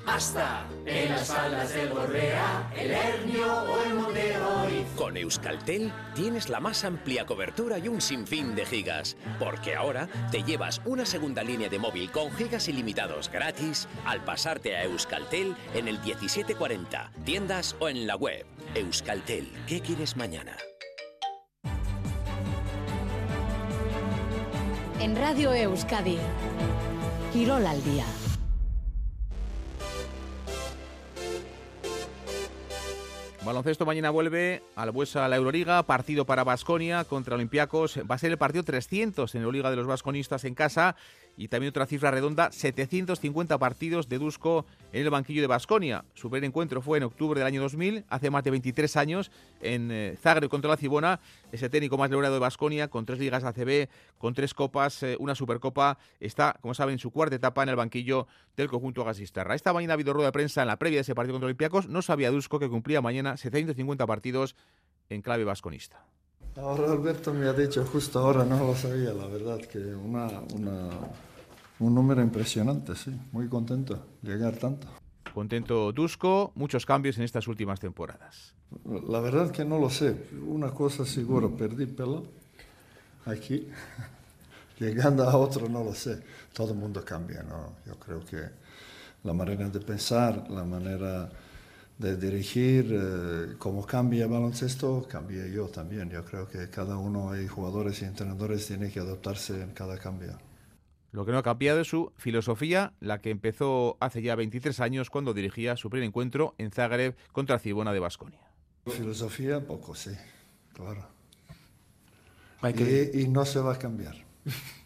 Hasta en las faldas del Gorrea, el Hernio o el Monte Oriz. Con Euskaltel tienes la más amplia cobertura y un sinfín de gigas, porque ahora te llevas una segunda línea de móvil con gigas ilimitados gratis al pasarte a Euskaltel en el 1740, tiendas o en la web. Euskaltel, ¿qué quieres mañana? En Radio Euskadi. Quirol al día. Baloncesto mañana vuelve al Buesa a la Euroliga, partido para Basconia contra Olympiacos. Va a ser el partido 300 en la Euroliga de los Basconistas en casa y también otra cifra redonda, 750 partidos de Dusko en el banquillo de Basconia. Su primer encuentro fue en octubre del año 2000, hace más de 23 años, en eh, Zagreb contra la Cibona, ese técnico más laureado de Basconia, con tres ligas ACB, con tres copas, eh, una supercopa, está, como saben, en su cuarta etapa en el banquillo del conjunto Gasistarra. Esta mañana ha habido rueda de prensa en la previa de ese partido contra Olympiacos, no sabía Dusko que cumplía mañana 750 partidos en clave vasconista. Ahora Alberto me ha dicho justo ahora, no lo sabía, la verdad, que una, una, un número impresionante, sí, muy contento llegar tanto. Contento Dusko, muchos cambios en estas últimas temporadas. La verdad que no lo sé, una cosa seguro, perdí pelo aquí, llegando a otro no lo sé, todo el mundo cambia, ¿no? Yo creo que la manera de pensar, la manera de dirigir, eh, como cambia el baloncesto, cambia yo también. Yo creo que cada uno, hay jugadores y entrenadores, tiene que adaptarse en cada cambio. Lo que no ha cambiado es su filosofía, la que empezó hace ya 23 años cuando dirigía su primer encuentro en Zagreb contra Cibona de Basconia. Filosofía, poco, sí, claro. Y, y no se va a cambiar.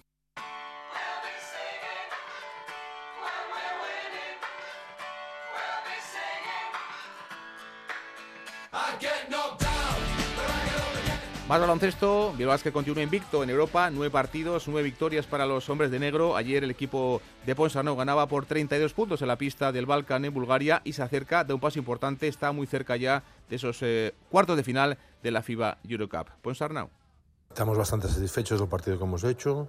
Más baloncesto, Bilbao Basket continúa invicto en Europa, nueve partidos, nueve victorias para los hombres de negro. Ayer el equipo de Ponsarnau ganaba por 32 puntos en la pista del Balkan en Bulgaria y se acerca de un paso importante, está muy cerca ya de esos eh, cuartos de final de la FIBA Eurocup. Ponsarnau. Estamos bastante satisfechos del partido que hemos hecho.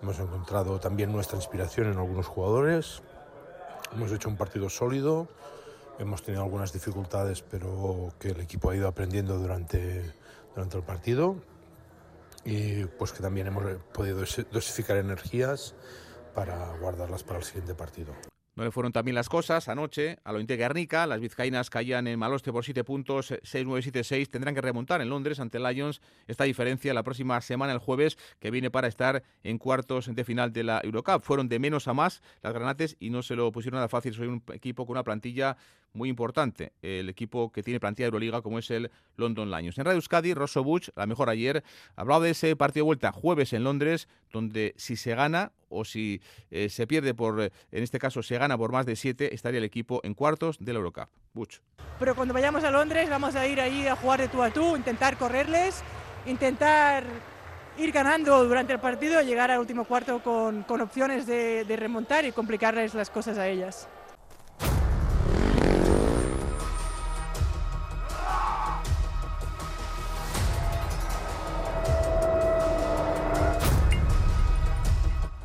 Hemos encontrado también nuestra inspiración en algunos jugadores. Hemos hecho un partido sólido. Hemos tenido algunas dificultades, pero que el equipo ha ido aprendiendo durante, durante el partido. Y pues que también hemos podido dosificar energías para guardarlas para el siguiente partido. No le fueron también las cosas. Anoche, a lo Guernica, las vizcaínas caían en Maloste por 7 puntos, 6-9-7-6. Tendrán que remontar en Londres ante Lions esta diferencia la próxima semana, el jueves, que viene para estar en cuartos de final de la Eurocup. Fueron de menos a más las granates y no se lo pusieron nada fácil. Soy un equipo con una plantilla muy importante, el equipo que tiene plantilla de Euroliga como es el London Lions. En Radio Euskadi, Rosso Buch, la mejor ayer, hablaba de ese partido de vuelta jueves en Londres, donde si se gana o si eh, se pierde por, eh, en este caso se gana por más de siete, estaría el equipo en cuartos de la Eurocup. Buch. Pero cuando vayamos a Londres vamos a ir ahí a jugar de tú a tú, intentar correrles, intentar ir ganando durante el partido, llegar al último cuarto con, con opciones de, de remontar y complicarles las cosas a ellas.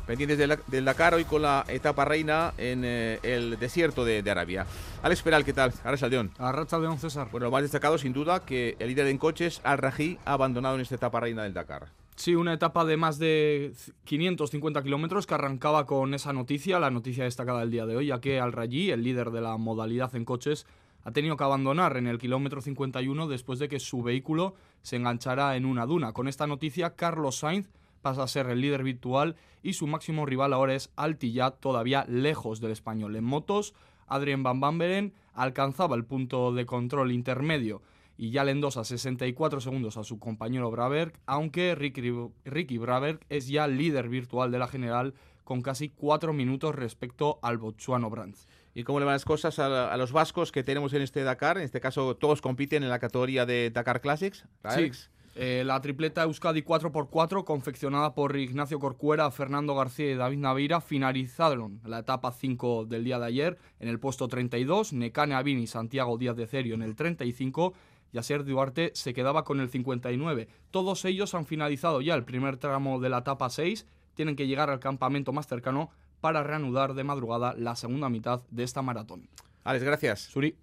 Pendientes del, Dakar hoy con la etapa reina en eh, el desierto de, de Arabia. Alex Peral, ¿qué tal? Ahora Saldeón. Arrachaldeón, César. Bueno, lo más destacado sin duda que el líder en coches, Al Raji, ha abandonado en esta etapa reina del Dakar. Sí, una etapa de más de 550 kilómetros que arrancaba con esa noticia, la noticia destacada del día de hoy, ya que Al Raji, el líder de la modalidad en coches, ha tenido que abandonar en el kilómetro 51 después de que su vehículo se enganchara en una duna. Con esta noticia, Carlos Sainz pasa a ser el líder virtual y su máximo rival ahora es Altillat, todavía lejos del español. En motos, Adrien Van Bamberen alcanzaba el punto de control intermedio y ya le endosa 64 segundos a su compañero Braberg, aunque Ricky, Ricky Braberg es ya líder virtual de la general con casi 4 minutos respecto al botsuano Brands. ¿Y cómo le van las cosas a, a, los vascos que tenemos en este Dakar? En este caso, todos compiten en la categoría de Dakar Classics. Sí. Eh, la tripleta Euskadi 4x4, confeccionada por Ignacio Corcuera, Fernando García y David Naveira, finalizaron la etapa 5 del día de ayer en el puesto 32, Necane Avini y Santiago Díaz de Cerio en el 35, y Asier Duarte se quedaba con el 59. Todos ellos han finalizado ya el primer tramo de la etapa 6, tienen que llegar al campamento más cercano para reanudar de madrugada la segunda mitad de esta maratón. Alex, gracias. Suri.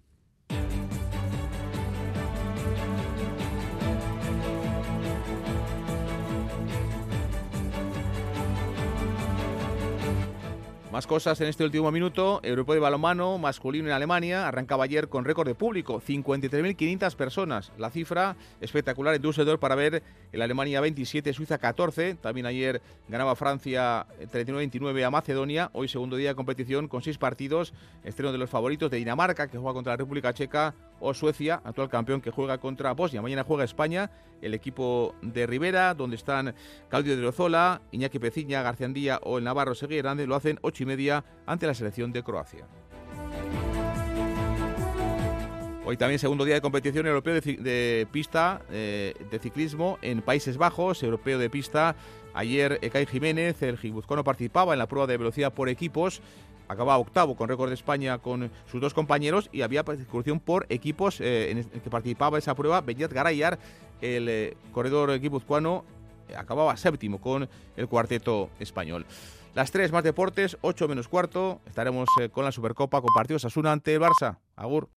Más cosas en este último minuto. Europeo de balonmano masculino en Alemania arrancaba ayer con récord de público, 53.500 personas. La cifra espectacular en Düsseldorf para ver el Alemania 27, Suiza 14. También ayer ganaba Francia 39-29 a Macedonia. Hoy segundo día de competición con seis partidos. Estreno de los favoritos de Dinamarca que juega contra la República Checa o Suecia, actual campeón que juega contra Bosnia. Mañana juega España, el equipo de Rivera, donde están Claudio de Rozola, Iñaki Peciña, García Andía o el Navarro Seguí Grande. Lo hacen 8 y media ante la selección de Croacia. Hoy también segundo día de competición europeo de, pista eh, de ciclismo en Países Bajos, europeo de pista. Ayer Ekay Jiménez, el guipuzcoano, participaba en la prueba de velocidad por equipos. Acababa octavo con récord de España con sus dos compañeros y había persecución por equipos eh, en el que participaba esa prueba. Beñat Garayar, el eh, corredor guipuzcoano, acababa séptimo con el cuarteto español. Las tres más deportes, 8 menos cuarto. Estaremos eh, con la Supercopa con partidos Asuna ante el Barça. Agur.